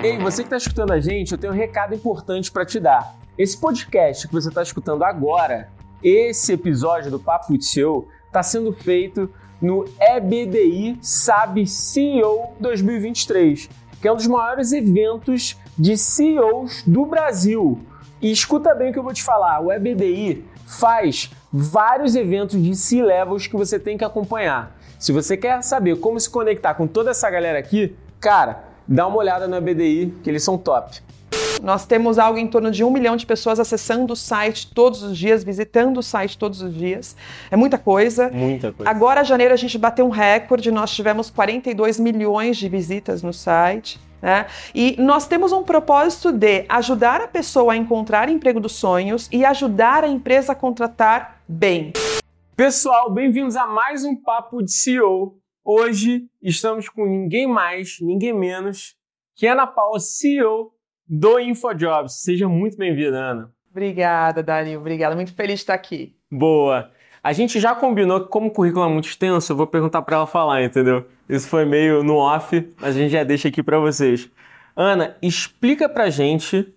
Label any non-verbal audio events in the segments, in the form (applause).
Ei, você que está escutando a gente, eu tenho um recado importante para te dar. Esse podcast que você está escutando agora, esse episódio do Papo with CEO, está sendo feito no EBDI SAB CEO 2023, que é um dos maiores eventos de CEOs do Brasil. E escuta bem o que eu vou te falar: o EBDI faz vários eventos de C-levels que você tem que acompanhar. Se você quer saber como se conectar com toda essa galera aqui, cara, dá uma olhada no EBDI, que eles são top. Nós temos algo em torno de um milhão de pessoas acessando o site todos os dias, visitando o site todos os dias. É muita coisa. Muita coisa. Agora, janeiro, a gente bateu um recorde, nós tivemos 42 milhões de visitas no site. Né? E nós temos um propósito de ajudar a pessoa a encontrar emprego dos sonhos e ajudar a empresa a contratar bem. Pessoal, bem-vindos a mais um Papo de CEO. Hoje estamos com ninguém mais, ninguém menos que Ana Paula, CEO do InfoJobs. Seja muito bem-vinda, Ana. Obrigada, Dani. Obrigada. Muito feliz de estar aqui. Boa. A gente já combinou que, como o currículo é muito extenso, eu vou perguntar para ela falar, entendeu? Isso foi meio no off, mas a gente já deixa aqui para vocês. Ana, explica pra gente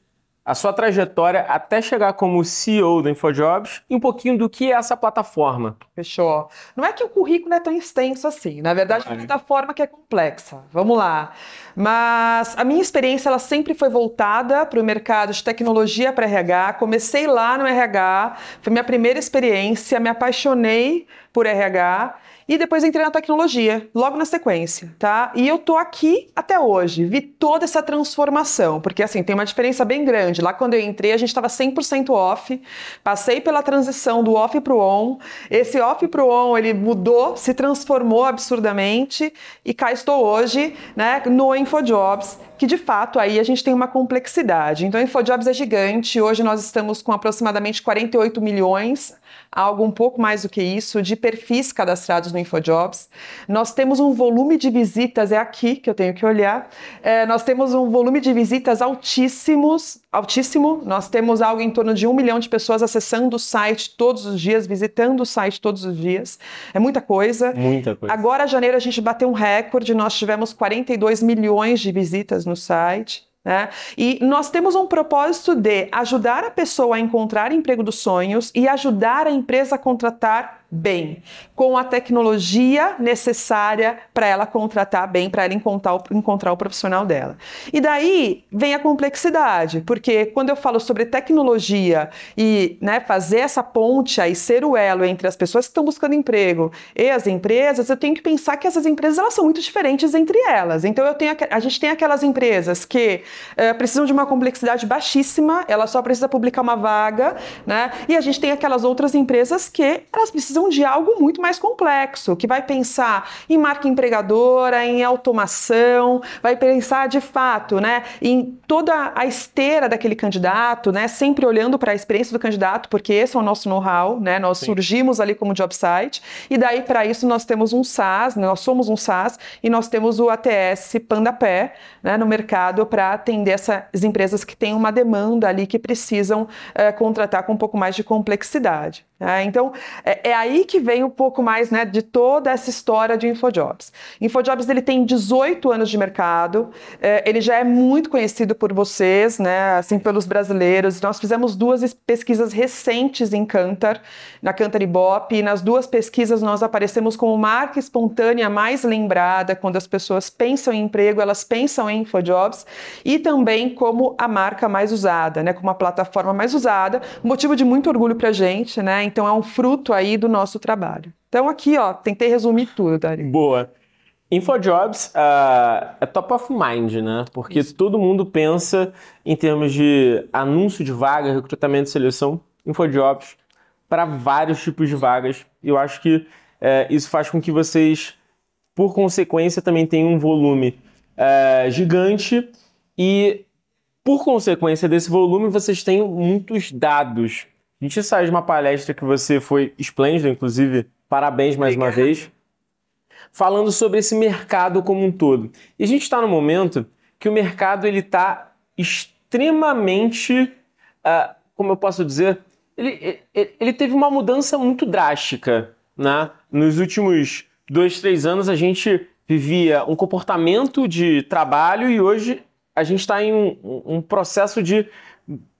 a sua trajetória até chegar como CEO do InfoJobs e um pouquinho do que é essa plataforma. Fechou. Não é que o currículo é tão extenso assim, na verdade é uma plataforma que é complexa. Vamos lá. Mas a minha experiência ela sempre foi voltada para o mercado de tecnologia para RH. Comecei lá no RH, foi minha primeira experiência, me apaixonei por RH e depois entrei na tecnologia, logo na sequência, tá? E eu tô aqui até hoje, vi toda essa transformação, porque assim, tem uma diferença bem grande. Lá quando eu entrei, a gente estava 100% off, passei pela transição do off pro on. Esse off pro on, ele mudou, se transformou absurdamente e cá estou hoje, né, no InfoJobs, que de fato aí a gente tem uma complexidade. Então, InfoJobs é gigante, hoje nós estamos com aproximadamente 48 milhões algo um pouco mais do que isso, de perfis cadastrados no InfoJobs. Nós temos um volume de visitas, é aqui que eu tenho que olhar, é, nós temos um volume de visitas altíssimos, altíssimo. Nós temos algo em torno de um milhão de pessoas acessando o site todos os dias, visitando o site todos os dias. É muita coisa. Muita coisa. Agora, janeiro, a gente bateu um recorde, nós tivemos 42 milhões de visitas no site. Né? E nós temos um propósito de ajudar a pessoa a encontrar emprego dos sonhos e ajudar a empresa a contratar bem, com a tecnologia necessária para ela contratar bem, para ela encontrar o, encontrar o profissional dela. E daí vem a complexidade, porque quando eu falo sobre tecnologia e né, fazer essa ponte aí, ser o elo entre as pessoas que estão buscando emprego e as empresas, eu tenho que pensar que essas empresas elas são muito diferentes entre elas. Então eu tenho a gente tem aquelas empresas que uh, precisam de uma complexidade baixíssima, ela só precisa publicar uma vaga, né? E a gente tem aquelas outras empresas que elas precisam precisam de algo muito mais complexo, que vai pensar em marca empregadora, em automação, vai pensar de fato, né, em toda a esteira daquele candidato, né, sempre olhando para a experiência do candidato, porque esse é o nosso know-how, né, nós Sim. surgimos ali como job site, e daí para isso nós temos um SaaS, nós somos um SaaS, e nós temos o ATS Pandapé, né, no mercado para atender essas empresas que têm uma demanda ali que precisam é, contratar com um pouco mais de complexidade. Né? Então, é, é, aí que vem um pouco mais né, de toda essa história de InfoJobs. InfoJobs ele tem 18 anos de mercado, é, ele já é muito conhecido por vocês, né, assim, pelos brasileiros. Nós fizemos duas pesquisas recentes em Cantar, na Cantar Ibope, e nas duas pesquisas nós aparecemos como marca espontânea mais lembrada, quando as pessoas pensam em emprego, elas pensam em InfoJobs, e também como a marca mais usada, né, como a plataforma mais usada, motivo de muito orgulho para a gente, né, então é um fruto aí do nosso trabalho. Então aqui, ó, tentei resumir tudo, Dari. Boa. InfoJobs uh, é top of mind, né? Porque Isso. todo mundo pensa em termos de anúncio de vaga, recrutamento e seleção, InfoJobs para vários tipos de vagas. Eu acho que uh, isso faz com que vocês, por consequência, também tenham um volume uh, gigante e, por consequência desse volume, vocês têm muitos dados a gente sai de uma palestra que você foi esplêndido, inclusive, parabéns mais Obrigado. uma vez, falando sobre esse mercado como um todo. E a gente está no momento que o mercado ele está extremamente, uh, como eu posso dizer, ele, ele, ele, teve uma mudança muito drástica. Né? Nos últimos dois, três anos a gente vivia um comportamento de trabalho e hoje a gente está em um, um processo de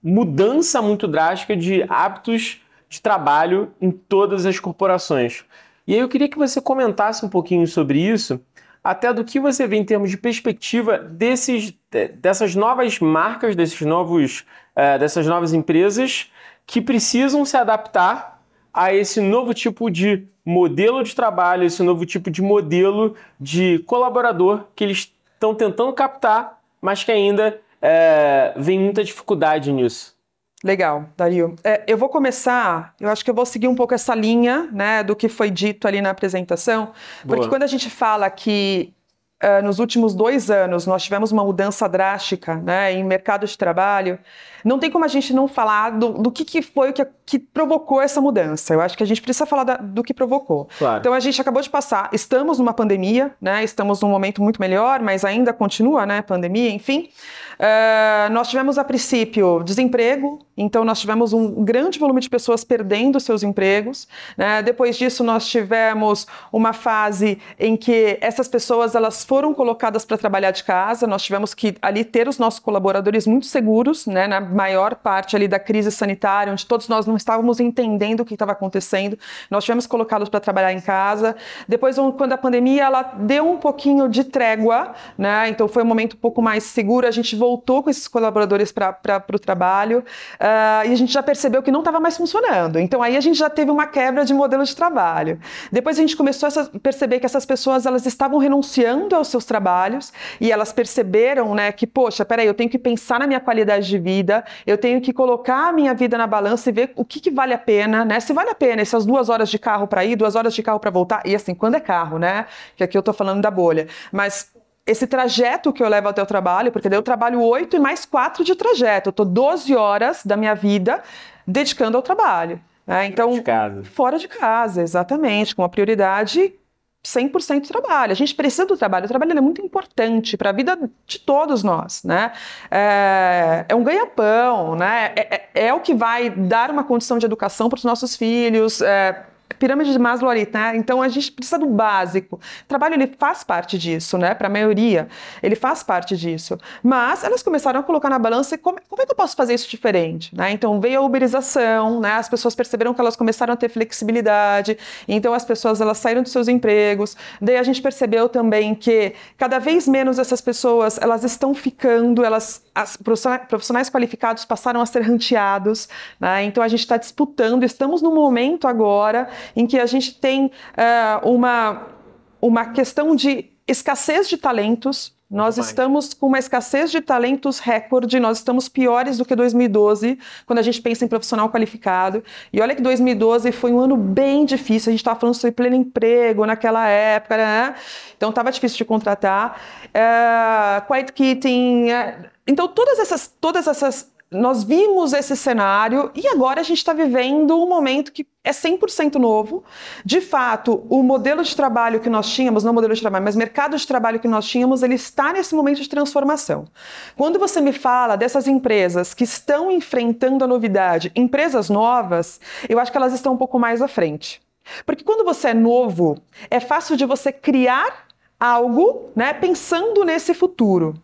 mudança muito drástica de hábitos de trabalho em todas as corporações. E aí eu queria que você comentasse um pouquinho sobre isso, até do que você vê em termos de perspectiva desses, dessas novas marcas, desses novos, uh, dessas novas empresas que precisam se adaptar a esse novo tipo de modelo de trabalho, esse novo tipo de modelo de colaborador que eles estão tentando captar, mas que ainda é, vem muita dificuldade nisso. Legal, Dario. É, eu vou começar, eu acho que eu vou seguir um pouco essa linha né, do que foi dito ali na apresentação, porque Boa. quando a gente fala que uh, nos últimos dois anos nós tivemos uma mudança drástica né, em mercado de trabalho, não tem como a gente não falar do, do que, que foi o que, que provocou essa mudança. Eu acho que a gente precisa falar da, do que provocou. Claro. Então a gente acabou de passar, estamos numa pandemia, né? Estamos num momento muito melhor, mas ainda continua, né? Pandemia, enfim. Uh, nós tivemos a princípio desemprego, então nós tivemos um grande volume de pessoas perdendo seus empregos. Né? Depois disso nós tivemos uma fase em que essas pessoas elas foram colocadas para trabalhar de casa. Nós tivemos que ali ter os nossos colaboradores muito seguros, né? Na maior parte ali da crise sanitária, onde todos nós não estávamos entendendo o que estava acontecendo. Nós tivemos colocá-los para trabalhar em casa. Depois, quando a pandemia ela deu um pouquinho de trégua, né? Então foi um momento um pouco mais seguro. A gente voltou com esses colaboradores para o trabalho uh, e a gente já percebeu que não estava mais funcionando. Então aí a gente já teve uma quebra de modelo de trabalho. Depois a gente começou a perceber que essas pessoas elas estavam renunciando aos seus trabalhos e elas perceberam, né, que poxa, peraí, eu tenho que pensar na minha qualidade de vida, eu tenho que colocar a minha vida na balança e ver o que, que vale a pena, né? Se vale a pena essas duas horas de carro para ir, duas horas de carro para voltar, e assim, quando é carro, né? Que aqui eu tô falando da bolha. Mas esse trajeto que eu levo até o trabalho, porque daí eu trabalho oito e mais quatro de trajeto. Eu tô 12 horas da minha vida dedicando ao trabalho. Né? Então, fora de casa. Fora de casa, exatamente, com a prioridade 100% trabalho. A gente precisa do trabalho. O trabalho é muito importante para a vida de todos nós, né? É, é um ganha-pão, né? É, é, é, o que vai dar uma condição de educação para os nossos filhos, é, pirâmide de Maslow ali, né? Então a gente precisa do básico. O trabalho ele faz parte disso, né? Para a maioria, ele faz parte disso. Mas elas começaram a colocar na balança como, como é que eu posso fazer isso diferente, né? Então veio a uberização, né? As pessoas perceberam que elas começaram a ter flexibilidade. Então as pessoas elas saíram dos seus empregos. Daí a gente percebeu também que cada vez menos essas pessoas elas estão ficando, elas as profissionais qualificados passaram a ser ranteados, né? Então a gente está disputando. Estamos no momento agora em que a gente tem uh, uma, uma questão de escassez de talentos. Nós estamos com uma escassez de talentos recorde, nós estamos piores do que 2012, quando a gente pensa em profissional qualificado. E olha que 2012 foi um ano bem difícil, a gente estava falando sobre pleno emprego naquela época, né? Então estava difícil de contratar. Uh, quiet quitting. Uh, então todas essas, todas essas nós vimos esse cenário e agora a gente está vivendo um momento que é 100% novo. De fato, o modelo de trabalho que nós tínhamos, não modelo de trabalho, mas mercado de trabalho que nós tínhamos, ele está nesse momento de transformação. Quando você me fala dessas empresas que estão enfrentando a novidade, empresas novas, eu acho que elas estão um pouco mais à frente. Porque quando você é novo, é fácil de você criar algo, né, pensando nesse futuro.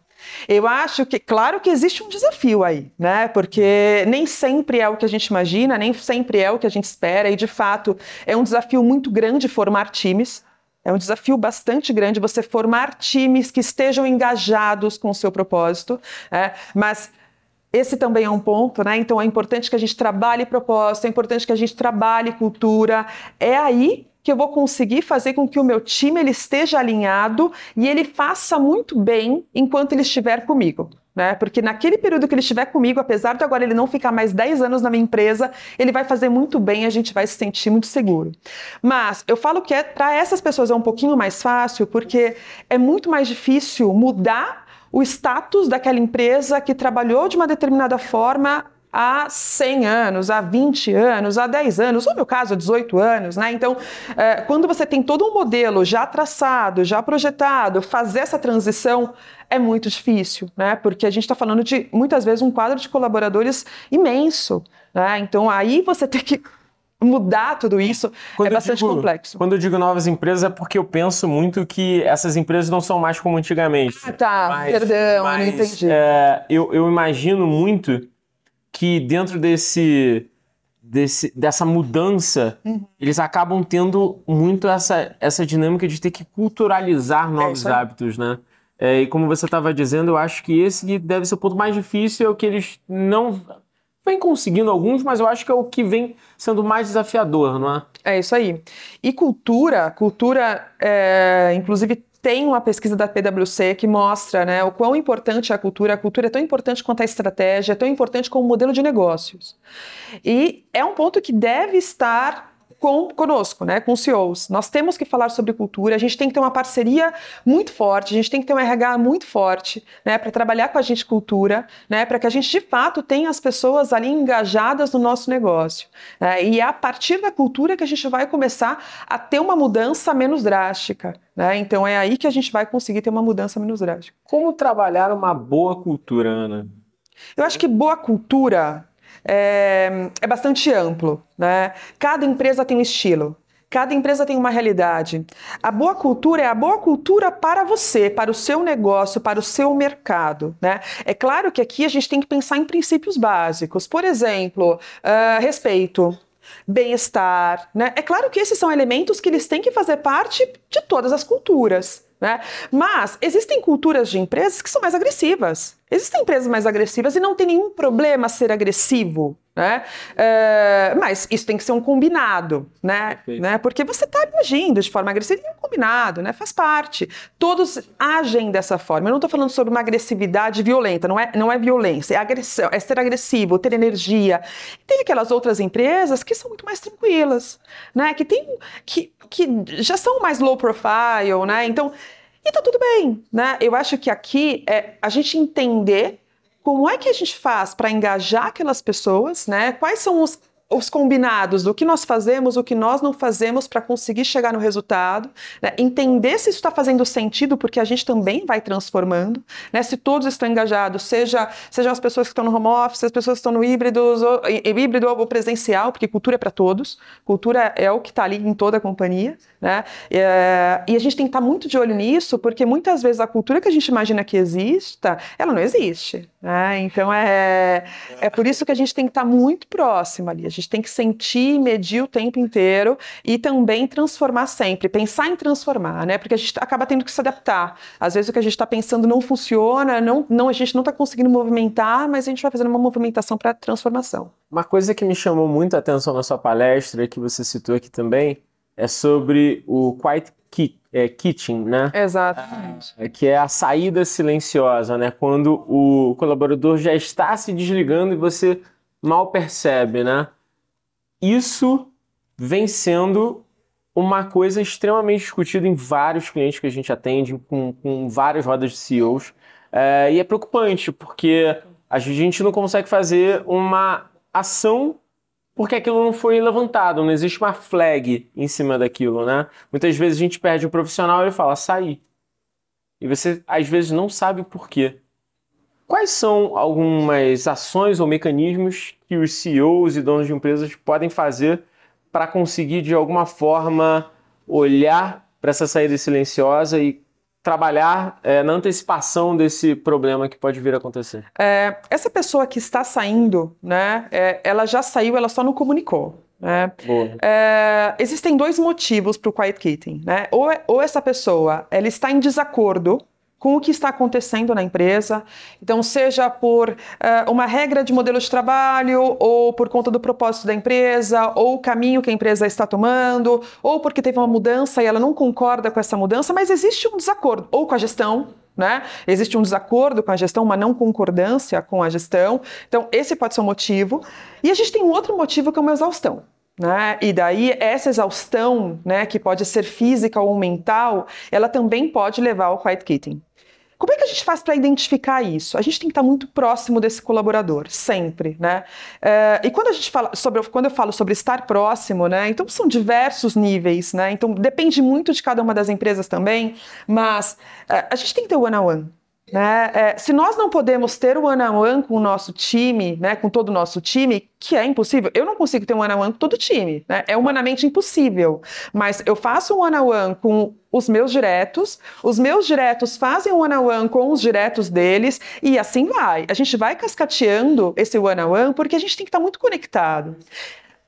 Eu acho que, claro que existe um desafio aí, né? Porque nem sempre é o que a gente imagina, nem sempre é o que a gente espera, e de fato é um desafio muito grande formar times. É um desafio bastante grande você formar times que estejam engajados com o seu propósito, né? mas esse também é um ponto, né? Então é importante que a gente trabalhe propósito, é importante que a gente trabalhe cultura. É aí que eu vou conseguir fazer com que o meu time ele esteja alinhado e ele faça muito bem enquanto ele estiver comigo. Né? Porque naquele período que ele estiver comigo, apesar de agora ele não ficar mais 10 anos na minha empresa, ele vai fazer muito bem, a gente vai se sentir muito seguro. Mas eu falo que é, para essas pessoas é um pouquinho mais fácil, porque é muito mais difícil mudar o status daquela empresa que trabalhou de uma determinada forma há 100 anos, há 20 anos, há 10 anos, ou no meu caso, há 18 anos, né? Então, é, quando você tem todo um modelo já traçado, já projetado, fazer essa transição é muito difícil, né? Porque a gente está falando de, muitas vezes, um quadro de colaboradores imenso, né? Então, aí você tem que mudar tudo isso quando é bastante digo, complexo. Quando eu digo novas empresas é porque eu penso muito que essas empresas não são mais como antigamente. Ah, tá, mas, perdão, mas, não entendi. É, eu, eu imagino muito que dentro desse, desse dessa mudança, uhum. eles acabam tendo muito essa, essa dinâmica de ter que culturalizar novos é hábitos, né? É, e como você estava dizendo, eu acho que esse deve ser o ponto mais difícil, é o que eles não vem conseguindo alguns, mas eu acho que é o que vem sendo mais desafiador, não é? É isso aí. E cultura, cultura, é, inclusive tem uma pesquisa da PwC que mostra né, o quão importante é a cultura. A cultura é tão importante quanto a estratégia, é tão importante como o modelo de negócios. E é um ponto que deve estar com, conosco, né, com os CEOs. Nós temos que falar sobre cultura, a gente tem que ter uma parceria muito forte, a gente tem que ter um RH muito forte, né, para trabalhar com a gente cultura, né, para que a gente de fato tenha as pessoas ali engajadas no nosso negócio. Né, e é a partir da cultura que a gente vai começar a ter uma mudança menos drástica. Né? Então é aí que a gente vai conseguir ter uma mudança menos drástica. Como trabalhar uma boa cultura, Ana? Eu acho que boa cultura é, é bastante amplo. Né? Cada empresa tem um estilo. Cada empresa tem uma realidade. A boa cultura é a boa cultura para você, para o seu negócio, para o seu mercado. Né? É claro que aqui a gente tem que pensar em princípios básicos. Por exemplo, uh, respeito, bem-estar. Né? É claro que esses são elementos que eles têm que fazer parte de todas as culturas. Né? Mas existem culturas de empresas que são mais agressivas. Existem empresas mais agressivas e não tem nenhum problema ser agressivo. Né? Uh, mas isso tem que ser um combinado, né? né? Porque você está agindo de forma agressiva e é um combinado, né? Faz parte. Todos agem dessa forma. Eu não estou falando sobre uma agressividade violenta, não é, não é violência, é agressão, é ser agressivo, ter energia. Tem aquelas outras empresas que são muito mais tranquilas, né? Que tem que, que já são mais low profile, né? Então, e tá tudo bem, né? Eu acho que aqui é a gente entender como é que a gente faz para engajar aquelas pessoas, né? Quais são os os combinados do que nós fazemos, o que nós não fazemos para conseguir chegar no resultado, né? entender se isso está fazendo sentido, porque a gente também vai transformando, né? se todos estão engajados, seja sejam as pessoas que estão no home office, as pessoas que estão no híbrido, ou, híbrido ou presencial, porque cultura é para todos, cultura é o que está ali em toda a companhia, né? É, e a gente tem que estar muito de olho nisso, porque muitas vezes a cultura que a gente imagina que exista, ela não existe. Né? Então é, é por isso que a gente tem que estar muito próximo ali gente tem que sentir medir o tempo inteiro e também transformar sempre, pensar em transformar, né? Porque a gente acaba tendo que se adaptar. Às vezes o que a gente está pensando não funciona, não, não, a gente não está conseguindo movimentar, mas a gente vai fazendo uma movimentação para transformação. Uma coisa que me chamou muito a atenção na sua palestra, que você citou aqui também, é sobre o Quiet Kit, é, Kitchen, né? Exatamente. É, que é a saída silenciosa, né? Quando o colaborador já está se desligando e você mal percebe, né? isso vem sendo uma coisa extremamente discutida em vários clientes que a gente atende, com, com várias rodas de CEOs. É, e é preocupante, porque a gente não consegue fazer uma ação porque aquilo não foi levantado, não existe uma flag em cima daquilo, né? Muitas vezes a gente perde o profissional e ele fala, sair. E você, às vezes, não sabe por quê. Quais são algumas ações ou mecanismos que os CEOs e donos de empresas podem fazer para conseguir, de alguma forma, olhar para essa saída silenciosa e trabalhar é, na antecipação desse problema que pode vir a acontecer? É, essa pessoa que está saindo, né, é, ela já saiu, ela só não comunicou. Né? É, existem dois motivos para o quiet quitting. Né? Ou, é, ou essa pessoa ela está em desacordo com o que está acontecendo na empresa. Então, seja por uh, uma regra de modelo de trabalho, ou por conta do propósito da empresa, ou o caminho que a empresa está tomando, ou porque teve uma mudança e ela não concorda com essa mudança, mas existe um desacordo, ou com a gestão. Né? Existe um desacordo com a gestão, uma não concordância com a gestão. Então, esse pode ser um motivo. E a gente tem um outro motivo que é uma exaustão. Né? E daí essa exaustão, né, que pode ser física ou mental, ela também pode levar ao quiet quitting. Como é que a gente faz para identificar isso? A gente tem que estar muito próximo desse colaborador, sempre, né? É, e quando a gente fala sobre, quando eu falo sobre estar próximo, né? Então são diversos níveis, né? Então depende muito de cada uma das empresas também, mas é, a gente tem que ter o one on one. Né? É, se nós não podemos ter o one on one com o nosso time, né, com todo o nosso time, que é impossível, eu não consigo ter um one on one com todo o time, né? é humanamente impossível. Mas eu faço um one on one com os meus diretos, os meus diretos fazem um one on one com os diretos deles e assim vai. A gente vai cascateando esse one on one porque a gente tem que estar muito conectado.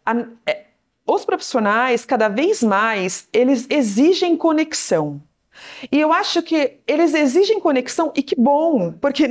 A, é, os profissionais, cada vez mais, eles exigem conexão. E eu acho que eles exigem conexão, e que bom, porque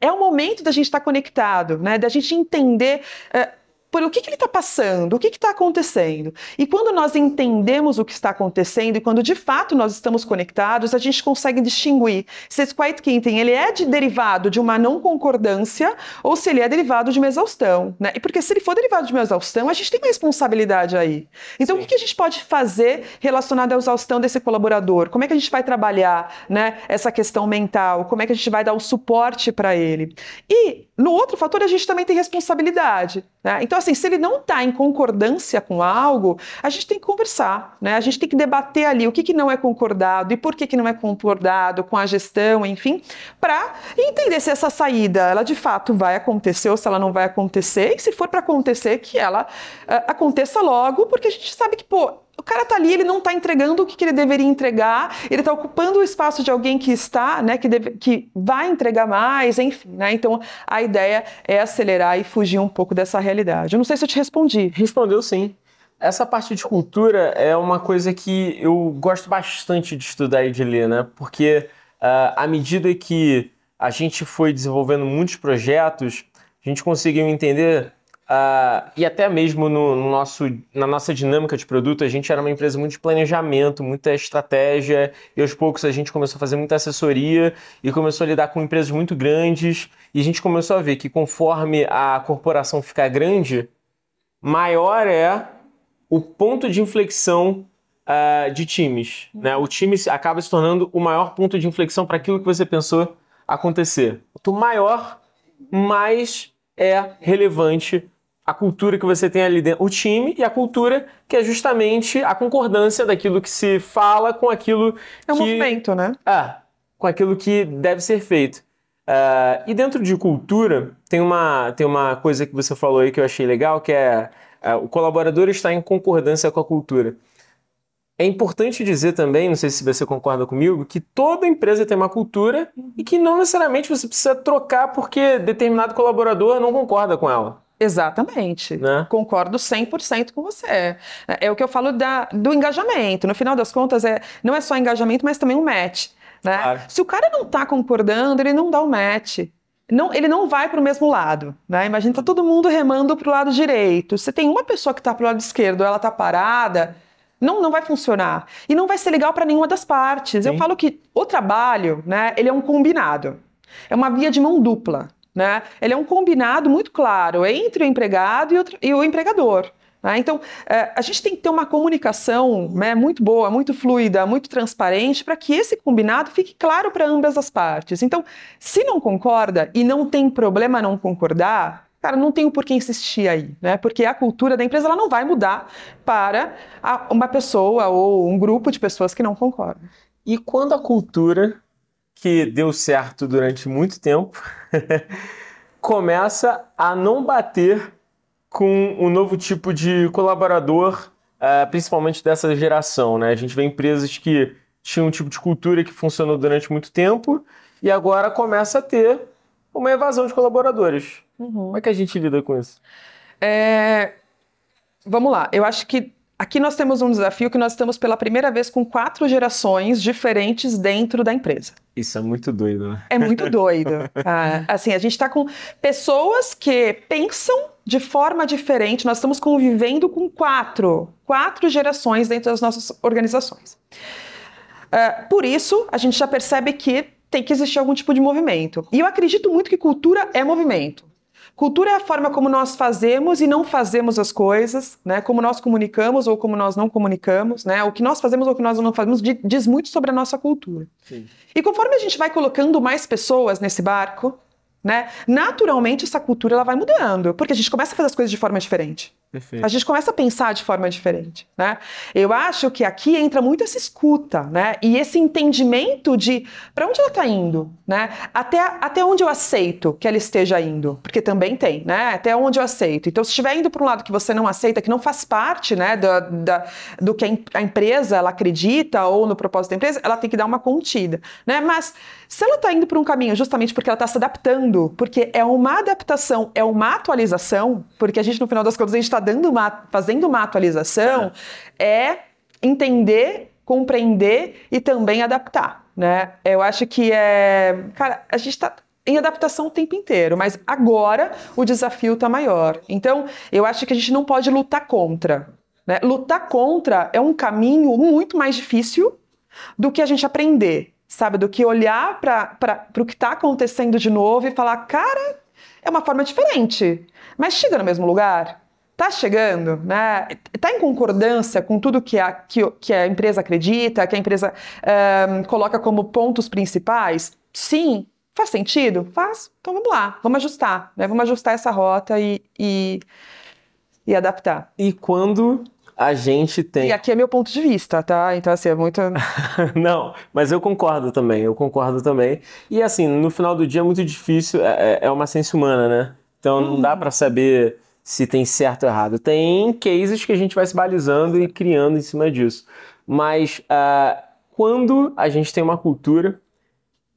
é o momento da gente estar conectado, né? da gente entender. Uh, por o que, que ele está passando, o que está acontecendo. E quando nós entendemos o que está acontecendo e quando de fato nós estamos conectados, a gente consegue distinguir se esse quiet quitting ele é de derivado de uma não concordância ou se ele é derivado de uma exaustão. Né? E porque se ele for derivado de uma exaustão, a gente tem uma responsabilidade aí. Então, Sim. o que, que a gente pode fazer relacionado à exaustão desse colaborador? Como é que a gente vai trabalhar né, essa questão mental? Como é que a gente vai dar o suporte para ele? E no outro fator, a gente também tem responsabilidade. Né? Então, assim, se ele não está em concordância com algo, a gente tem que conversar, né? A gente tem que debater ali o que, que não é concordado e por que, que não é concordado com a gestão, enfim, para entender se essa saída, ela de fato vai acontecer ou se ela não vai acontecer, e se for para acontecer, que ela uh, aconteça logo, porque a gente sabe que, pô, o cara tá ali, ele não está entregando o que, que, ele deveria entregar, ele está ocupando o espaço de alguém que está, né, que, deve, que vai entregar mais, enfim, né? Então a ideia é acelerar e fugir um pouco dessa realidade. Eu não sei se eu te respondi. Respondeu sim. Essa parte de cultura é uma coisa que eu gosto bastante de estudar e de ler, né? Porque uh, à medida que a gente foi desenvolvendo muitos projetos, a gente conseguiu entender Uh, e até mesmo no, no, nosso, na nossa dinâmica de produto, a gente era uma empresa muito de planejamento, muita estratégia, e aos poucos a gente começou a fazer muita assessoria e começou a lidar com empresas muito grandes, e a gente começou a ver que conforme a corporação ficar grande, maior é o ponto de inflexão uh, de times. Né? O time acaba se tornando o maior ponto de inflexão para aquilo que você pensou acontecer. Quanto maior, mais é relevante a cultura que você tem ali dentro, o time e a cultura que é justamente a concordância daquilo que se fala com aquilo é um que... movimento, né? É, com aquilo que deve ser feito. Uh, e dentro de cultura, tem uma, tem uma coisa que você falou aí que eu achei legal, que é uh, o colaborador está em concordância com a cultura. É importante dizer também, não sei se você concorda comigo, que toda empresa tem uma cultura e que não necessariamente você precisa trocar porque determinado colaborador não concorda com ela. Exatamente. Né? Concordo 100% com você. É, é o que eu falo da, do engajamento. No final das contas, é, não é só engajamento, mas também um match. Né? Claro. Se o cara não está concordando, ele não dá o um match. Não, ele não vai para o mesmo lado. Né? Imagina, tá todo mundo remando para o lado direito. Se tem uma pessoa que está para o lado esquerdo, ela está parada, não, não vai funcionar. E não vai ser legal para nenhuma das partes. Sim. Eu falo que o trabalho, né, ele é um combinado. É uma via de mão dupla. Né? Ele é um combinado muito claro entre o empregado e o, e o empregador. Né? Então, é, a gente tem que ter uma comunicação né, muito boa, muito fluida, muito transparente, para que esse combinado fique claro para ambas as partes. Então, se não concorda e não tem problema não concordar, cara, não tem por que insistir aí, né? Porque a cultura da empresa ela não vai mudar para uma pessoa ou um grupo de pessoas que não concordam. E quando a cultura que deu certo durante muito tempo, (laughs) começa a não bater com um novo tipo de colaborador, uh, principalmente dessa geração. Né? A gente vê empresas que tinham um tipo de cultura que funcionou durante muito tempo e agora começa a ter uma evasão de colaboradores. Uhum. Como é que a gente lida com isso? É... Vamos lá, eu acho que Aqui nós temos um desafio que nós estamos pela primeira vez com quatro gerações diferentes dentro da empresa. Isso é muito doido, né? É muito (laughs) doido. ah, assim, a gente está com pessoas que pensam de forma diferente. Nós estamos convivendo com quatro, quatro gerações dentro das nossas organizações. Uh, por isso, a gente já percebe que tem que existir algum tipo de movimento. E eu acredito muito que cultura é movimento. Cultura é a forma como nós fazemos e não fazemos as coisas, né? Como nós comunicamos ou como nós não comunicamos, né? O que nós fazemos ou o que nós não fazemos diz muito sobre a nossa cultura. Sim. E conforme a gente vai colocando mais pessoas nesse barco, né? Naturalmente essa cultura ela vai mudando, porque a gente começa a fazer as coisas de forma diferente. Perfeito. A gente começa a pensar de forma diferente, né? Eu acho que aqui entra muito essa escuta, né? E esse entendimento de para onde ela está indo, né? Até, até onde eu aceito que ela esteja indo, porque também tem, né? Até onde eu aceito. Então, se estiver indo para um lado que você não aceita, que não faz parte, né, do, da, do que a empresa ela acredita ou no propósito da empresa, ela tem que dar uma contida, né? Mas se ela está indo por um caminho justamente porque ela está se adaptando, porque é uma adaptação, é uma atualização, porque a gente no final das contas a gente está dando uma, fazendo uma atualização, é entender, compreender e também adaptar, né? Eu acho que é, cara, a gente está em adaptação o tempo inteiro, mas agora o desafio está maior. Então, eu acho que a gente não pode lutar contra. Né? Lutar contra é um caminho muito mais difícil do que a gente aprender, sabe? Do que olhar para o que está acontecendo de novo e falar, cara, é uma forma diferente, mas chega no mesmo lugar está chegando, né? Está em concordância com tudo que a, que, que a empresa acredita, que a empresa um, coloca como pontos principais? Sim. Faz sentido? Faz. Então vamos lá, vamos ajustar, né? Vamos ajustar essa rota e, e, e adaptar. E quando a gente tem. E aqui é meu ponto de vista, tá? Então, assim, é muito. (laughs) não, mas eu concordo também, eu concordo também. E, assim, no final do dia é muito difícil, é, é, é uma ciência humana, né? Então não dá para saber se tem certo ou errado. Tem cases que a gente vai se balizando e criando em cima disso. Mas uh, quando a gente tem uma cultura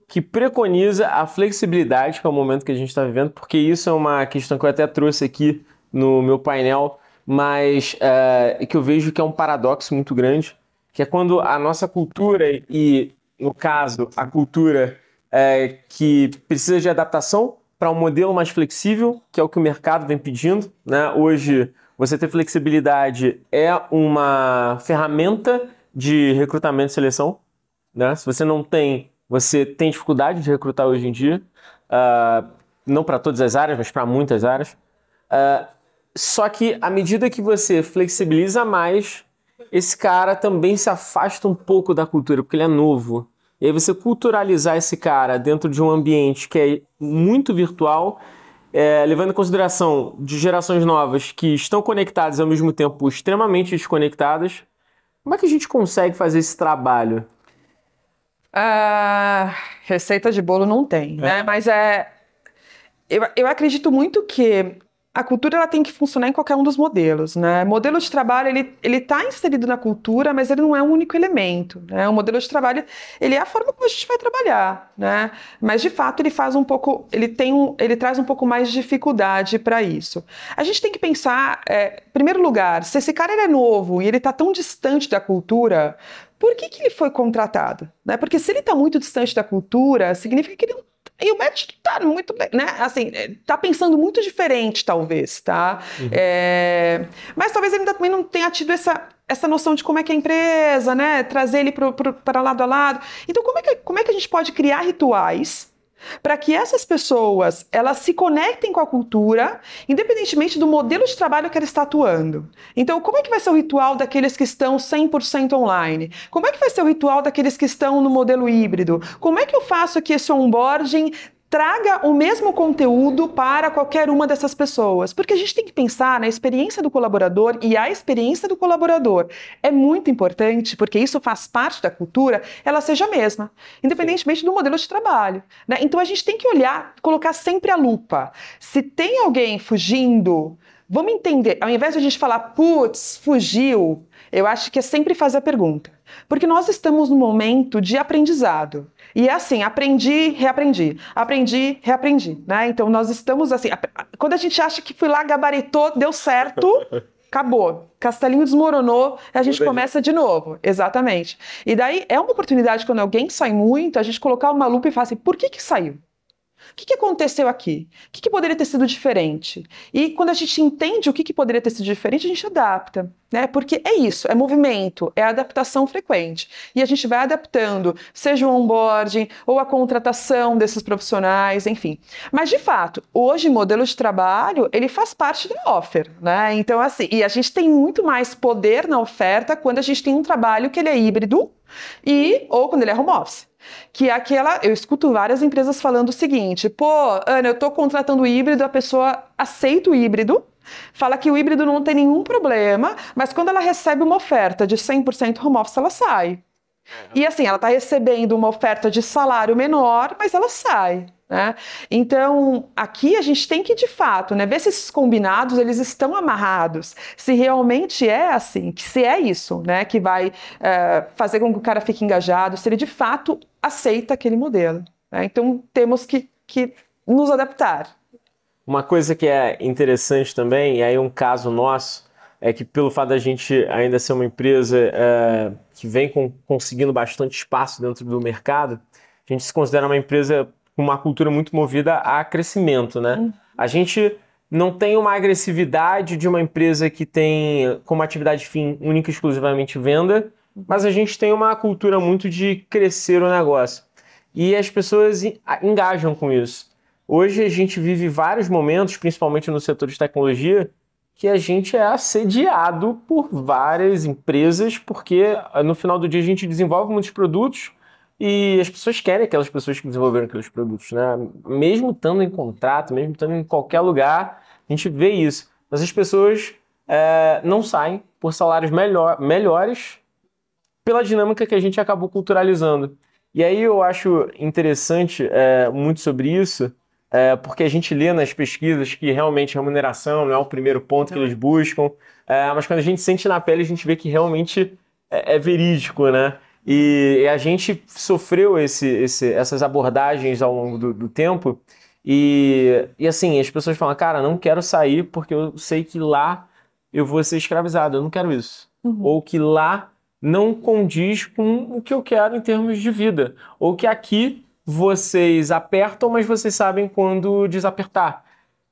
que preconiza a flexibilidade, que é o momento que a gente está vivendo, porque isso é uma questão que eu até trouxe aqui no meu painel, mas uh, que eu vejo que é um paradoxo muito grande, que é quando a nossa cultura e, no caso, a cultura uh, que precisa de adaptação, para um modelo mais flexível, que é o que o mercado vem pedindo. Né? Hoje, você ter flexibilidade é uma ferramenta de recrutamento e seleção. Né? Se você não tem, você tem dificuldade de recrutar hoje em dia. Uh, não para todas as áreas, mas para muitas áreas. Uh, só que à medida que você flexibiliza mais, esse cara também se afasta um pouco da cultura, porque ele é novo. E aí você culturalizar esse cara dentro de um ambiente que é muito virtual, é, levando em consideração de gerações novas que estão conectadas ao mesmo tempo extremamente desconectadas, como é que a gente consegue fazer esse trabalho? Uh, receita de bolo não tem, é. né? Mas é. Eu, eu acredito muito que a cultura ela tem que funcionar em qualquer um dos modelos, né? O modelo de trabalho ele ele está inserido na cultura, mas ele não é um único elemento, né? O modelo de trabalho ele é a forma como a gente vai trabalhar, né? Mas de fato ele faz um pouco, ele tem um, ele traz um pouco mais de dificuldade para isso. A gente tem que pensar, é, em primeiro lugar, se esse cara é novo e ele está tão distante da cultura, por que, que ele foi contratado? Né? Porque se ele está muito distante da cultura, significa que ele não e o médico tá muito bem, né? Assim, é, tá pensando muito diferente, talvez, tá? Uhum. É... Mas talvez ele ainda também não tenha tido essa, essa noção de como é que é a empresa, né? Trazer ele para lado a lado. Então, como é, que, como é que a gente pode criar rituais para que essas pessoas elas se conectem com a cultura, independentemente do modelo de trabalho que ela está atuando. Então, como é que vai ser o ritual daqueles que estão 100% online? Como é que vai ser o ritual daqueles que estão no modelo híbrido? Como é que eu faço que esse onboarding traga o mesmo conteúdo para qualquer uma dessas pessoas. Porque a gente tem que pensar na experiência do colaborador e a experiência do colaborador é muito importante, porque isso faz parte da cultura, ela seja a mesma, independentemente do modelo de trabalho. Né? Então a gente tem que olhar, colocar sempre a lupa. Se tem alguém fugindo, vamos entender, ao invés de a gente falar, putz, fugiu, eu acho que é sempre fazer a pergunta. Porque nós estamos no momento de aprendizado. E é assim, aprendi, reaprendi, aprendi, reaprendi, né? Então nós estamos assim, quando a gente acha que foi lá, gabaritou, deu certo, (laughs) acabou. Castelinho desmoronou, a gente começa de novo. Exatamente. E daí é uma oportunidade quando alguém sai muito, a gente colocar uma lupa e falar assim, por que que saiu? O que, que aconteceu aqui? O que, que, poderia ter sido diferente? E quando a gente entende o que, que poderia ter sido diferente, a gente adapta, né? Porque é isso, é movimento, é adaptação frequente. E a gente vai adaptando, seja o onboarding ou a contratação desses profissionais, enfim. Mas, de fato, hoje o modelo de trabalho, ele faz parte da offer, né? Então, assim, e a gente tem muito mais poder na oferta quando a gente tem um trabalho que ele é híbrido e ou quando ele é home office. Que é aquela. Eu escuto várias empresas falando o seguinte: pô, Ana, eu estou contratando híbrido, a pessoa aceita o híbrido, fala que o híbrido não tem nenhum problema, mas quando ela recebe uma oferta de 100% home office, ela sai. E assim, ela está recebendo uma oferta de salário menor, mas ela sai. Né? Então, aqui a gente tem que, de fato, né, ver se esses combinados eles estão amarrados, se realmente é assim, que se é isso né, que vai é, fazer com que o cara fique engajado, se ele de fato aceita aquele modelo. Né? Então, temos que, que nos adaptar. Uma coisa que é interessante também, e aí um caso nosso, é que pelo fato da gente ainda ser uma empresa é, que vem com, conseguindo bastante espaço dentro do mercado, a gente se considera uma empresa uma cultura muito movida a crescimento, né? Uhum. A gente não tem uma agressividade de uma empresa que tem como atividade fim única e exclusivamente venda, mas a gente tem uma cultura muito de crescer o negócio. E as pessoas engajam com isso. Hoje a gente vive vários momentos, principalmente no setor de tecnologia, que a gente é assediado por várias empresas, porque no final do dia a gente desenvolve muitos produtos, e as pessoas querem aquelas pessoas que desenvolveram aqueles produtos, né? Mesmo estando em contrato, mesmo estando em qualquer lugar, a gente vê isso. Mas as pessoas é, não saem por salários melhor, melhores pela dinâmica que a gente acabou culturalizando. E aí eu acho interessante é, muito sobre isso, é, porque a gente lê nas pesquisas que realmente remuneração não é o primeiro ponto que eles buscam, é, mas quando a gente sente na pele, a gente vê que realmente é, é verídico, né? E, a gente sofreu esse, esse, essas abordagens ao longo do, do tempo. E, e assim, as pessoas falam, cara, não quero sair porque eu sei que lá eu vou ser escravizado, eu não quero isso. Uhum. Ou que lá não condiz com o que eu quero em termos de vida. Ou que aqui vocês apertam, mas vocês sabem quando desapertar.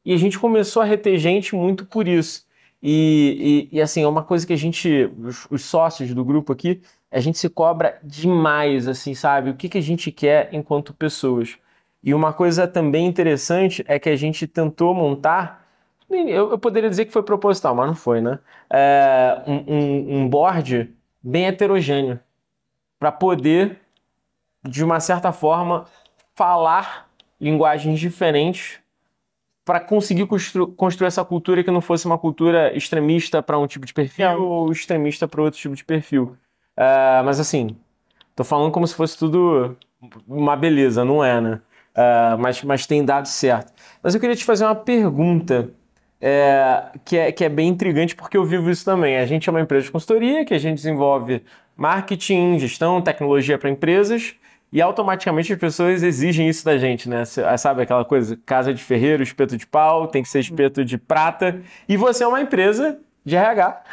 E a gente começou a reter gente muito por isso. E, e, e assim, é uma coisa que a gente, os, os sócios do grupo aqui, a gente se cobra demais, assim, sabe? O que, que a gente quer enquanto pessoas. E uma coisa também interessante é que a gente tentou montar, eu, eu poderia dizer que foi proposital, mas não foi, né? É, um, um, board bem heterogêneo, para poder, de uma certa forma, falar linguagens diferentes para conseguir constru construir essa cultura que não fosse uma cultura extremista para um tipo de perfil ou extremista para outro tipo de perfil. Uh, mas assim, tô falando como se fosse tudo uma beleza, não é, né? Uh, mas, mas tem dado certo. Mas eu queria te fazer uma pergunta é, que, é, que é bem intrigante porque eu vivo isso também. A gente é uma empresa de consultoria que a gente desenvolve marketing, gestão, tecnologia para empresas e automaticamente as pessoas exigem isso da gente, né? Sabe aquela coisa? Casa de ferreiro, espeto de pau, tem que ser espeto de prata. E você é uma empresa de RH,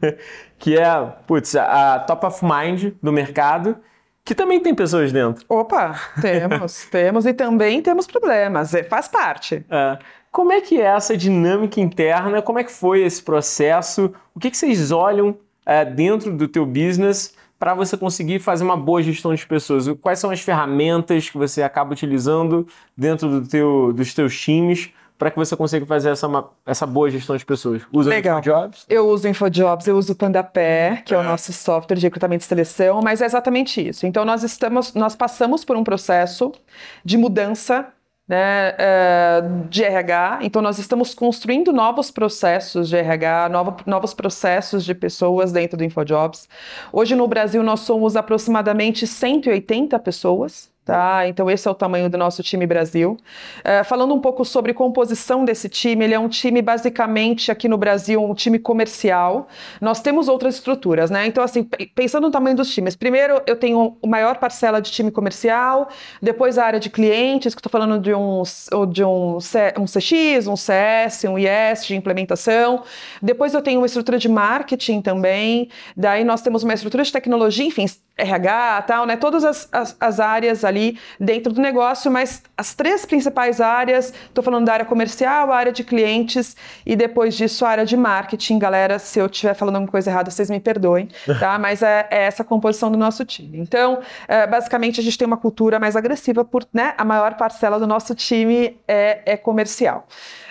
(laughs) que é, putz, a top of mind do mercado, que também tem pessoas dentro. Opa, temos, (laughs) temos e também temos problemas, é, faz parte. É. Como é que é essa dinâmica interna? Como é que foi esse processo? O que, que vocês olham é, dentro do teu business para você conseguir fazer uma boa gestão de pessoas? Quais são as ferramentas que você acaba utilizando dentro do teu, dos teus times para que você consiga fazer essa, essa boa gestão de pessoas? Usa Legal. InfoJobs? Eu uso InfoJobs, eu uso o Pandapé, que é o nosso software de recrutamento e seleção, mas é exatamente isso. Então, nós estamos, nós passamos por um processo de mudança né, é, de RH. Então, nós estamos construindo novos processos de RH, novo, novos processos de pessoas dentro do InfoJobs. Hoje, no Brasil, nós somos aproximadamente 180 pessoas Tá? Então, esse é o tamanho do nosso time Brasil. É, falando um pouco sobre composição desse time, ele é um time basicamente aqui no Brasil, um time comercial. Nós temos outras estruturas, né? Então, assim, pensando no tamanho dos times, primeiro eu tenho a maior parcela de time comercial, depois a área de clientes, que estou falando de um, de um, um CX, um CS, um IS de implementação. Depois eu tenho uma estrutura de marketing também. Daí nós temos uma estrutura de tecnologia, enfim, RH, tal, né? Todas as, as, as áreas ali dentro do negócio, mas as três principais áreas, estou falando da área comercial, a área de clientes e depois disso a área de marketing. Galera, se eu estiver falando alguma coisa errada, vocês me perdoem, (laughs) tá? Mas é, é essa a composição do nosso time. Então, é, basicamente, a gente tem uma cultura mais agressiva, por né, a maior parcela do nosso time é, é comercial.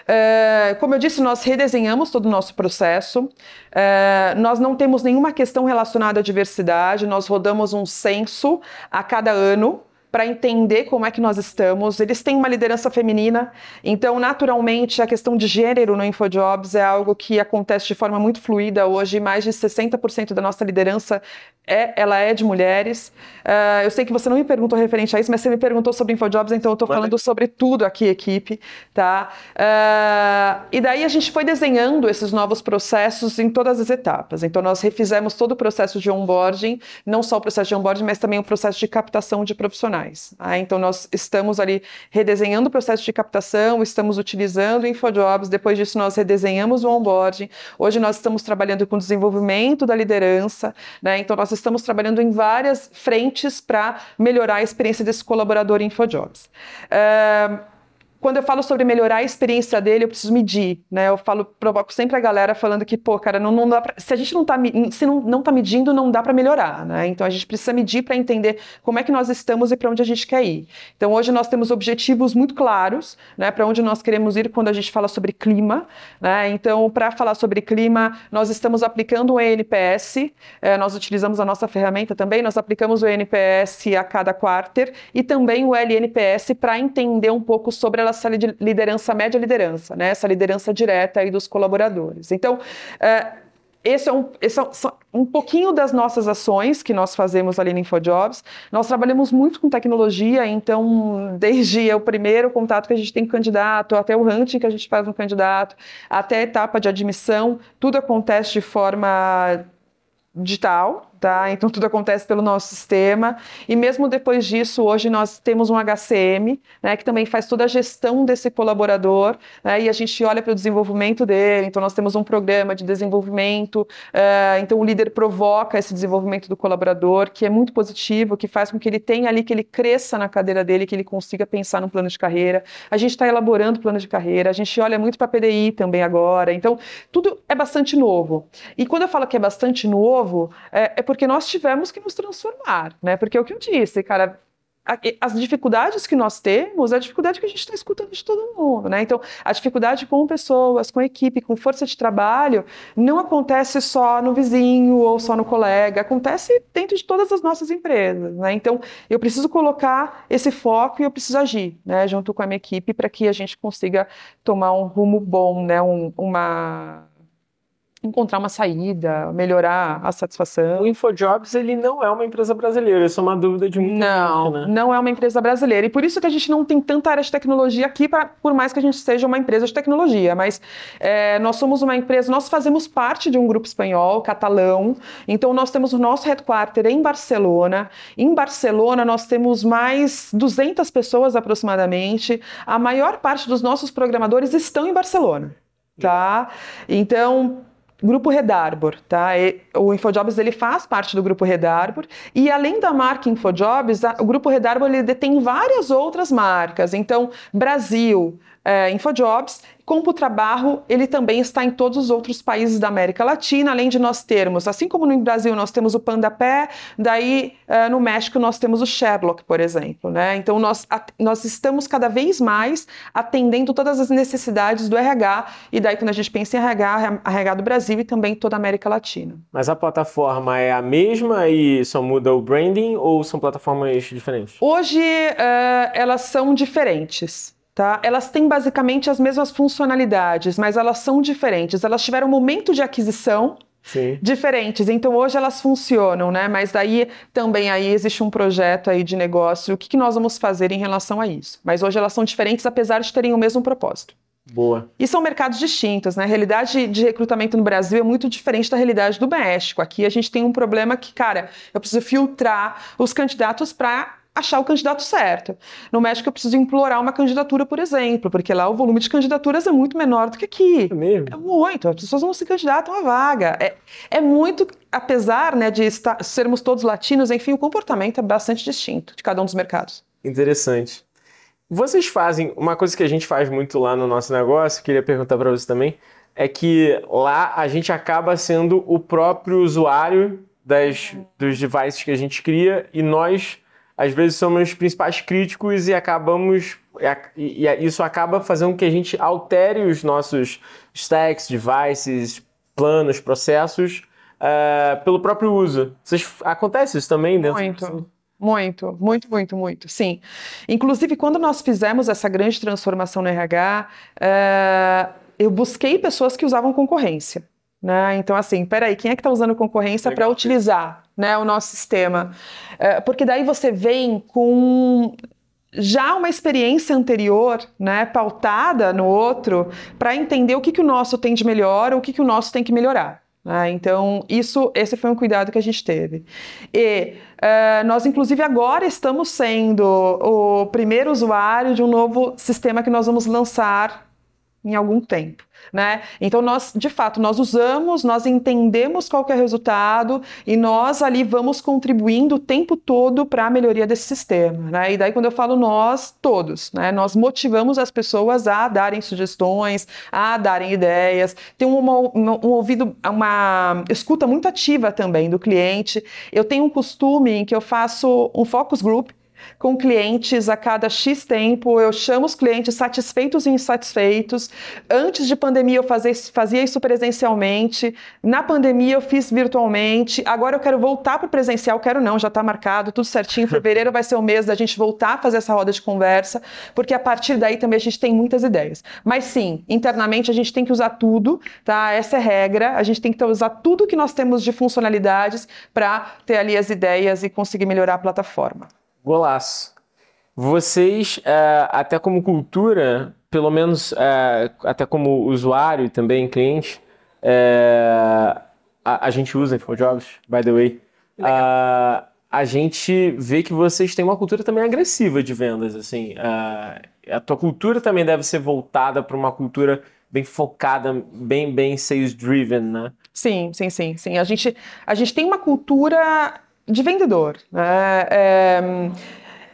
Uh, como eu disse, nós redesenhamos todo o nosso processo. Uh, nós não temos nenhuma questão relacionada à diversidade. Nós rodamos um censo a cada ano para entender como é que nós estamos. Eles têm uma liderança feminina, então, naturalmente, a questão de gênero no InfoJobs é algo que acontece de forma muito fluida hoje. Mais de 60% da nossa liderança é, ela é de mulheres. Uh, eu sei que você não me perguntou referente a isso, mas você me perguntou sobre InfoJobs, então eu estou falando sobre tudo aqui, equipe. Tá? Uh, e daí a gente foi desenhando esses novos processos em todas as etapas. Então, nós refizemos todo o processo de onboarding, não só o processo de onboarding, mas também o processo de captação de profissionais. Tá? Então, nós estamos ali redesenhando o processo de captação, estamos utilizando o InfoJobs, depois disso nós redesenhamos o onboarding. Hoje nós estamos trabalhando com desenvolvimento da liderança, né? então nós estamos trabalhando em várias frentes para melhorar a experiência desse colaborador InfoJobs. Uh, quando eu falo sobre melhorar a experiência dele, eu preciso medir, né? Eu falo, provoco sempre a galera falando que, pô, cara, não, não dá pra, se a gente não tá, se não, não tá medindo, não dá para melhorar, né? Então a gente precisa medir para entender como é que nós estamos e para onde a gente quer ir. Então hoje nós temos objetivos muito claros, né? Para onde nós queremos ir quando a gente fala sobre clima, né? Então para falar sobre clima, nós estamos aplicando o ENPS, é, nós utilizamos a nossa ferramenta também, nós aplicamos o ENPS a cada quarter e também o LNPS para entender um pouco sobre a essa liderança média liderança, né? essa liderança direta aí dos colaboradores. Então, é, esse é, um, esse é um pouquinho das nossas ações que nós fazemos ali no InfoJobs. Nós trabalhamos muito com tecnologia, então, desde o primeiro contato que a gente tem com o candidato, até o hunting que a gente faz no candidato, até a etapa de admissão, tudo acontece de forma digital, tá? Então tudo acontece pelo nosso sistema. E mesmo depois disso, hoje nós temos um HCM, né, que também faz toda a gestão desse colaborador, né, e a gente olha para o desenvolvimento dele. Então nós temos um programa de desenvolvimento. Uh, então o líder provoca esse desenvolvimento do colaborador, que é muito positivo, que faz com que ele tenha ali que ele cresça na cadeira dele, que ele consiga pensar no plano de carreira. A gente está elaborando plano de carreira. A gente olha muito para PDI também agora. Então tudo é bastante novo. E quando eu falo que é bastante novo, é, é porque nós tivemos que nos transformar, né? Porque é o que eu disse, cara, as dificuldades que nós temos é a dificuldade que a gente está escutando de todo mundo, né? Então, a dificuldade com pessoas, com equipe, com força de trabalho, não acontece só no vizinho ou só no colega, acontece dentro de todas as nossas empresas, né? Então, eu preciso colocar esse foco e eu preciso agir, né? Junto com a minha equipe para que a gente consiga tomar um rumo bom, né? Um, uma encontrar uma saída, melhorar a satisfação. O InfoJobs, ele não é uma empresa brasileira, isso é uma dúvida de muita Não, gente, né? não é uma empresa brasileira. E por isso que a gente não tem tanta área de tecnologia aqui, pra, por mais que a gente seja uma empresa de tecnologia. Mas é, nós somos uma empresa, nós fazemos parte de um grupo espanhol, catalão. Então, nós temos o nosso headquarter em Barcelona. Em Barcelona, nós temos mais 200 pessoas aproximadamente. A maior parte dos nossos programadores estão em Barcelona. Tá? Então, Grupo Redarbor, tá? O InfoJobs ele faz parte do Grupo Redarbor e além da marca InfoJobs, o Grupo Redarbor ele detém várias outras marcas. Então, Brasil, é, InfoJobs CompuTrabarro, ele também está em todos os outros países da América Latina, além de nós termos, assim como no Brasil nós temos o PandaPé, daí uh, no México nós temos o Sherlock, por exemplo, né? Então nós, nós estamos cada vez mais atendendo todas as necessidades do RH, e daí quando a gente pensa em RH, RH do Brasil e também toda a América Latina. Mas a plataforma é a mesma e só muda o branding ou são plataformas diferentes? Hoje uh, elas são diferentes. Tá? Elas têm basicamente as mesmas funcionalidades, mas elas são diferentes. Elas tiveram um momento de aquisição Sim. diferentes. Então hoje elas funcionam, né? Mas daí também aí existe um projeto aí de negócio. O que, que nós vamos fazer em relação a isso? Mas hoje elas são diferentes, apesar de terem o mesmo propósito. Boa. E são mercados distintos, né? A realidade de recrutamento no Brasil é muito diferente da realidade do México. Aqui a gente tem um problema que, cara, eu preciso filtrar os candidatos para achar o candidato certo. No México eu preciso implorar uma candidatura, por exemplo, porque lá o volume de candidaturas é muito menor do que aqui. É mesmo? É muito. As pessoas não se candidatam à vaga. É, é muito, apesar né, de estar, sermos todos latinos, enfim, o comportamento é bastante distinto de cada um dos mercados. Interessante. Vocês fazem uma coisa que a gente faz muito lá no nosso negócio, queria perguntar para você também, é que lá a gente acaba sendo o próprio usuário das, dos devices que a gente cria e nós às vezes somos os principais críticos e acabamos e, isso acaba fazendo com que a gente altere os nossos stacks, devices, planos, processos uh, pelo próprio uso. Vocês, acontece isso também dentro? Muito. Muito, muito, muito, muito, sim. Inclusive, quando nós fizemos essa grande transformação no RH, é, eu busquei pessoas que usavam concorrência. Né? Então, assim, peraí, quem é que está usando concorrência para utilizar né, o nosso sistema? É, porque daí você vem com já uma experiência anterior, né, pautada no outro, para entender o que, que o nosso tem de melhor, ou o que, que o nosso tem que melhorar. Né? Então, isso, esse foi um cuidado que a gente teve. E uh, nós, inclusive, agora estamos sendo o primeiro usuário de um novo sistema que nós vamos lançar em algum tempo. Né? Então nós, de fato, nós usamos, nós entendemos qual é o resultado e nós ali vamos contribuindo o tempo todo para a melhoria desse sistema, né? E daí quando eu falo nós, todos, né? Nós motivamos as pessoas a darem sugestões, a darem ideias, tem uma, um ouvido, uma escuta muito ativa também do cliente. Eu tenho um costume em que eu faço um focus group com clientes a cada X tempo, eu chamo os clientes satisfeitos e insatisfeitos. Antes de pandemia eu fazia, fazia isso presencialmente, na pandemia eu fiz virtualmente, agora eu quero voltar para o presencial, quero não, já está marcado, tudo certinho, (laughs) fevereiro vai ser o mês da gente voltar a fazer essa roda de conversa, porque a partir daí também a gente tem muitas ideias. Mas sim, internamente a gente tem que usar tudo, tá? Essa é a regra, a gente tem que usar tudo que nós temos de funcionalidades para ter ali as ideias e conseguir melhorar a plataforma. Golaço. Vocês, é, até como cultura, pelo menos é, até como usuário e também cliente, é, a, a, gente usa InfoJobs, by the way. A, a gente vê que vocês têm uma cultura também agressiva de vendas, assim. A, a tua cultura também deve ser voltada para uma cultura bem focada, bem, bem sales driven, né? Sim, sim, sim, sim. A gente, a gente tem uma cultura de vendedor. Né? É,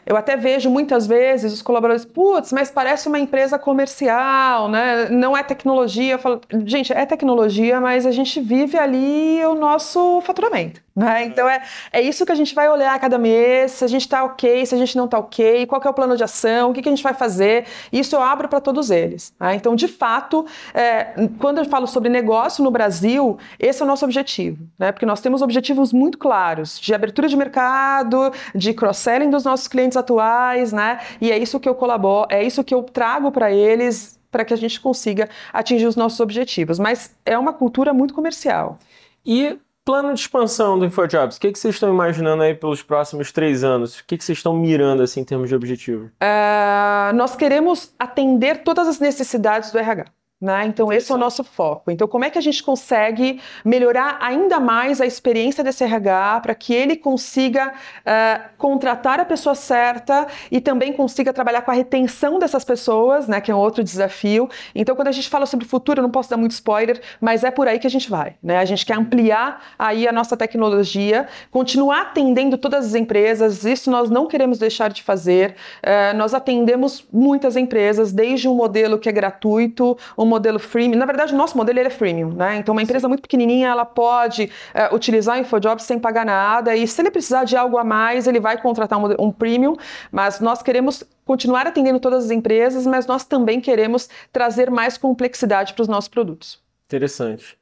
eu até vejo muitas vezes os colaboradores, putz, mas parece uma empresa comercial, né? não é tecnologia. Eu falo, gente, é tecnologia, mas a gente vive ali o nosso faturamento. Né? Então é, é isso que a gente vai olhar a cada mês, se a gente está ok, se a gente não está ok, qual é o plano de ação, o que, que a gente vai fazer. Isso eu abro para todos eles. Né? Então, de fato, é, quando eu falo sobre negócio no Brasil, esse é o nosso objetivo, né? porque nós temos objetivos muito claros de abertura de mercado, de cross-selling dos nossos clientes atuais, né? e é isso que eu colaboro, é isso que eu trago para eles para que a gente consiga atingir os nossos objetivos. Mas é uma cultura muito comercial. E Plano de expansão do InfoJobs, o que, que vocês estão imaginando aí pelos próximos três anos? O que, que vocês estão mirando assim, em termos de objetivo? Uh, nós queremos atender todas as necessidades do RH. Né? Então, esse é o nosso foco. Então, como é que a gente consegue melhorar ainda mais a experiência desse RH para que ele consiga uh, contratar a pessoa certa e também consiga trabalhar com a retenção dessas pessoas, né? que é um outro desafio. Então, quando a gente fala sobre o futuro, eu não posso dar muito spoiler, mas é por aí que a gente vai. Né? A gente quer ampliar aí a nossa tecnologia, continuar atendendo todas as empresas, isso nós não queremos deixar de fazer. Uh, nós atendemos muitas empresas, desde um modelo que é gratuito, um modelo freemium. Na verdade, o nosso modelo ele é freemium, né? Então, uma empresa muito pequenininha, ela pode uh, utilizar o InfoJobs sem pagar nada e se ele precisar de algo a mais, ele vai contratar um, um premium, mas nós queremos continuar atendendo todas as empresas, mas nós também queremos trazer mais complexidade para os nossos produtos. Interessante.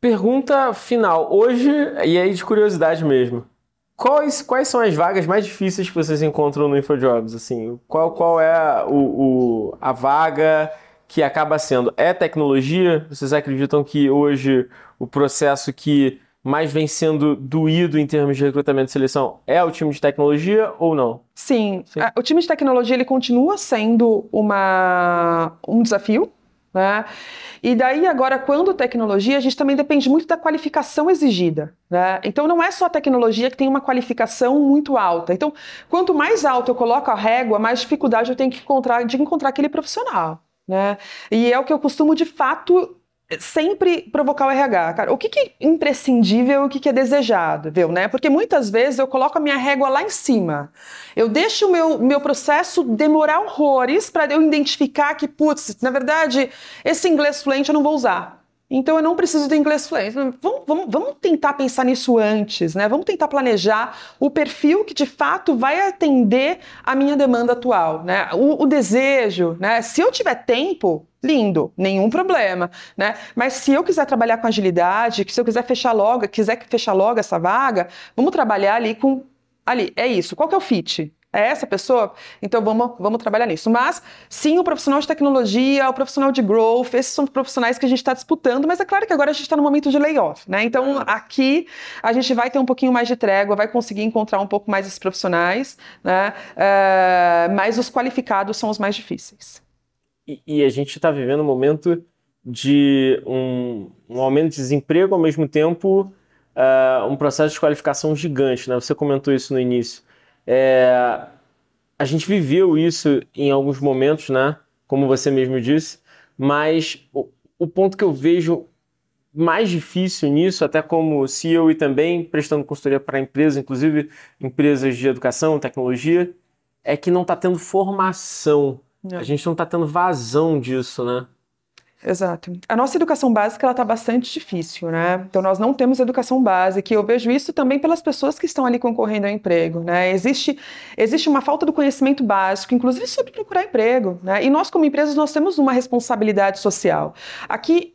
Pergunta final. Hoje, e aí de curiosidade mesmo, quais, quais são as vagas mais difíceis que vocês encontram no InfoJobs? Assim, qual, qual é o, o a vaga que acaba sendo é tecnologia? Vocês acreditam que hoje o processo que mais vem sendo doído em termos de recrutamento e seleção é o time de tecnologia ou não? Sim, Sim. o time de tecnologia ele continua sendo uma, um desafio, né? E daí, agora, quando tecnologia, a gente também depende muito da qualificação exigida. Né? Então, não é só a tecnologia que tem uma qualificação muito alta. Então, quanto mais alto eu coloco a régua, mais dificuldade eu tenho que encontrar, de encontrar aquele profissional. Né? E é o que eu costumo de fato sempre provocar o RH, cara. O que, que é imprescindível e o que, que é desejado, viu, né? Porque muitas vezes eu coloco a minha régua lá em cima. Eu deixo o meu, meu processo demorar horrores para eu identificar que, putz, na verdade, esse inglês fluente eu não vou usar. Então eu não preciso de inglês fluente. Vamos, vamos, vamos, tentar pensar nisso antes, né? Vamos tentar planejar o perfil que de fato vai atender a minha demanda atual, né? O, o desejo, né? Se eu tiver tempo, lindo, nenhum problema, né? Mas se eu quiser trabalhar com agilidade, se eu quiser fechar logo, quiser fechar logo essa vaga, vamos trabalhar ali com ali, é isso. Qual que é o fit? É essa pessoa? Então vamos, vamos trabalhar nisso. Mas sim, o profissional de tecnologia, o profissional de growth, esses são profissionais que a gente está disputando, mas é claro que agora a gente está no momento de layoff, né? Então aqui a gente vai ter um pouquinho mais de trégua, vai conseguir encontrar um pouco mais esses profissionais, né? Uh, mas os qualificados são os mais difíceis. E, e a gente está vivendo um momento de um, um, aumento de desemprego, ao mesmo tempo uh, um processo de qualificação gigante, né? Você comentou isso no início. É, a gente viveu isso em alguns momentos, né? Como você mesmo disse, mas o, o ponto que eu vejo mais difícil nisso, até como CEO e também prestando consultoria para empresas, inclusive empresas de educação, tecnologia, é que não está tendo formação. É. A gente não está tendo vazão disso, né? Exato. A nossa educação básica ela está bastante difícil, né? Então nós não temos educação básica e eu vejo isso também pelas pessoas que estão ali concorrendo ao emprego, né? Existe existe uma falta do conhecimento básico, inclusive sobre procurar emprego, né? E nós como empresas nós temos uma responsabilidade social. Aqui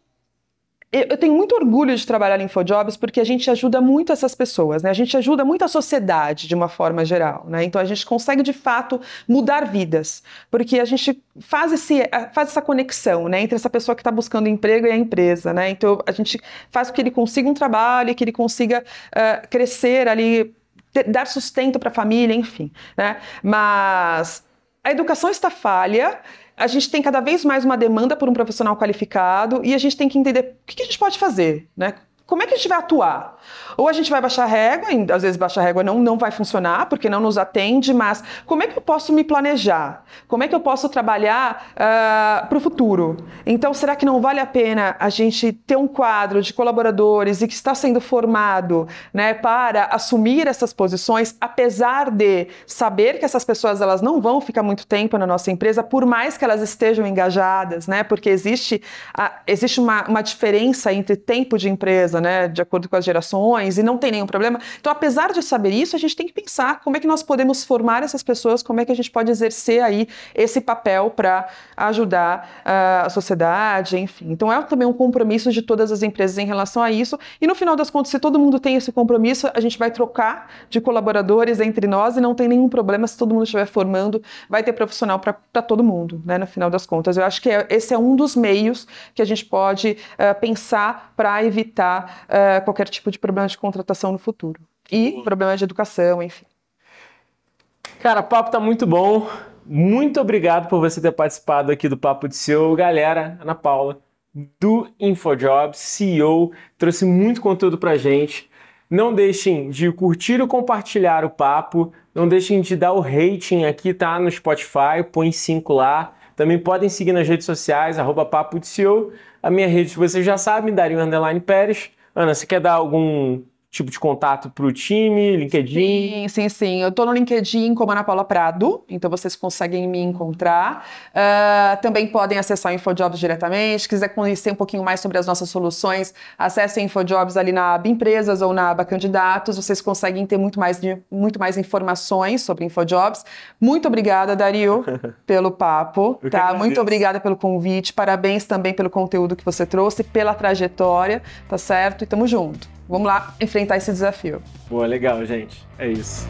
eu tenho muito orgulho de trabalhar em InfoJobs porque a gente ajuda muito essas pessoas, né? A gente ajuda muito a sociedade de uma forma geral, né? Então a gente consegue de fato mudar vidas, porque a gente faz, esse, faz essa conexão, né? Entre essa pessoa que está buscando emprego e a empresa, né? Então a gente faz com que ele consiga um trabalho, que ele consiga uh, crescer ali, ter, dar sustento para a família, enfim, né? Mas a educação está falha a gente tem cada vez mais uma demanda por um profissional qualificado e a gente tem que entender o que a gente pode fazer, né? Como é que a gente vai atuar? Ou a gente vai baixar régua, e às vezes baixar régua não, não vai funcionar, porque não nos atende, mas como é que eu posso me planejar? Como é que eu posso trabalhar uh, ah, para o futuro? Então, será que não vale a pena a gente ter um quadro de colaboradores e que está sendo formado né, para assumir essas posições, apesar de saber que essas pessoas elas não vão ficar muito tempo na nossa empresa, por mais que elas estejam engajadas, né? Porque existe, a, existe uma, uma diferença entre tempo de empresa, né? De acordo com as gerações e não tem nenhum problema. Então, apesar de saber isso, a gente tem que pensar como é que nós podemos formar essas pessoas, como é que a gente pode exercer aí esse papel para ajudar uh, a sociedade, enfim. Então, é também um compromisso de todas as empresas em relação a isso. E no final das contas, se todo mundo tem esse compromisso, a gente vai trocar de colaboradores entre nós e não tem nenhum problema se todo mundo estiver formando, vai ter profissional para todo mundo, né? No final das contas, eu acho que é, esse é um dos meios que a gente pode uh, pensar para evitar uh, qualquer tipo de problema de contratação no futuro. E problemas de educação, enfim. Cara, o papo tá muito bom. Muito obrigado por você ter participado aqui do Papo de Seu. Galera, Ana Paula, do InfoJobs, CEO, trouxe muito conteúdo pra gente. Não deixem de curtir ou compartilhar o papo. Não deixem de dar o rating aqui, tá? No Spotify, põe 5 lá. Também podem seguir nas redes sociais, arroba Papo de CEO. A minha rede, vocês já sabem, Dario Underline Pérez. Ana, você quer dar algum tipo de contato para o time, LinkedIn? Sim, sim, sim. Eu estou no LinkedIn como Ana Paula Prado, então vocês conseguem me encontrar. Uh, também podem acessar o InfoJobs diretamente. Se quiser conhecer um pouquinho mais sobre as nossas soluções, acessem InfoJobs ali na aba Empresas ou na aba Candidatos. Vocês conseguem ter muito mais, muito mais informações sobre InfoJobs. Muito obrigada, Dario, (laughs) pelo papo. tá? Muito obrigada pelo convite. Parabéns também pelo conteúdo que você trouxe, pela trajetória, tá certo? E tamo junto. Vamos lá enfrentar esse desafio. Boa, legal, gente. É isso.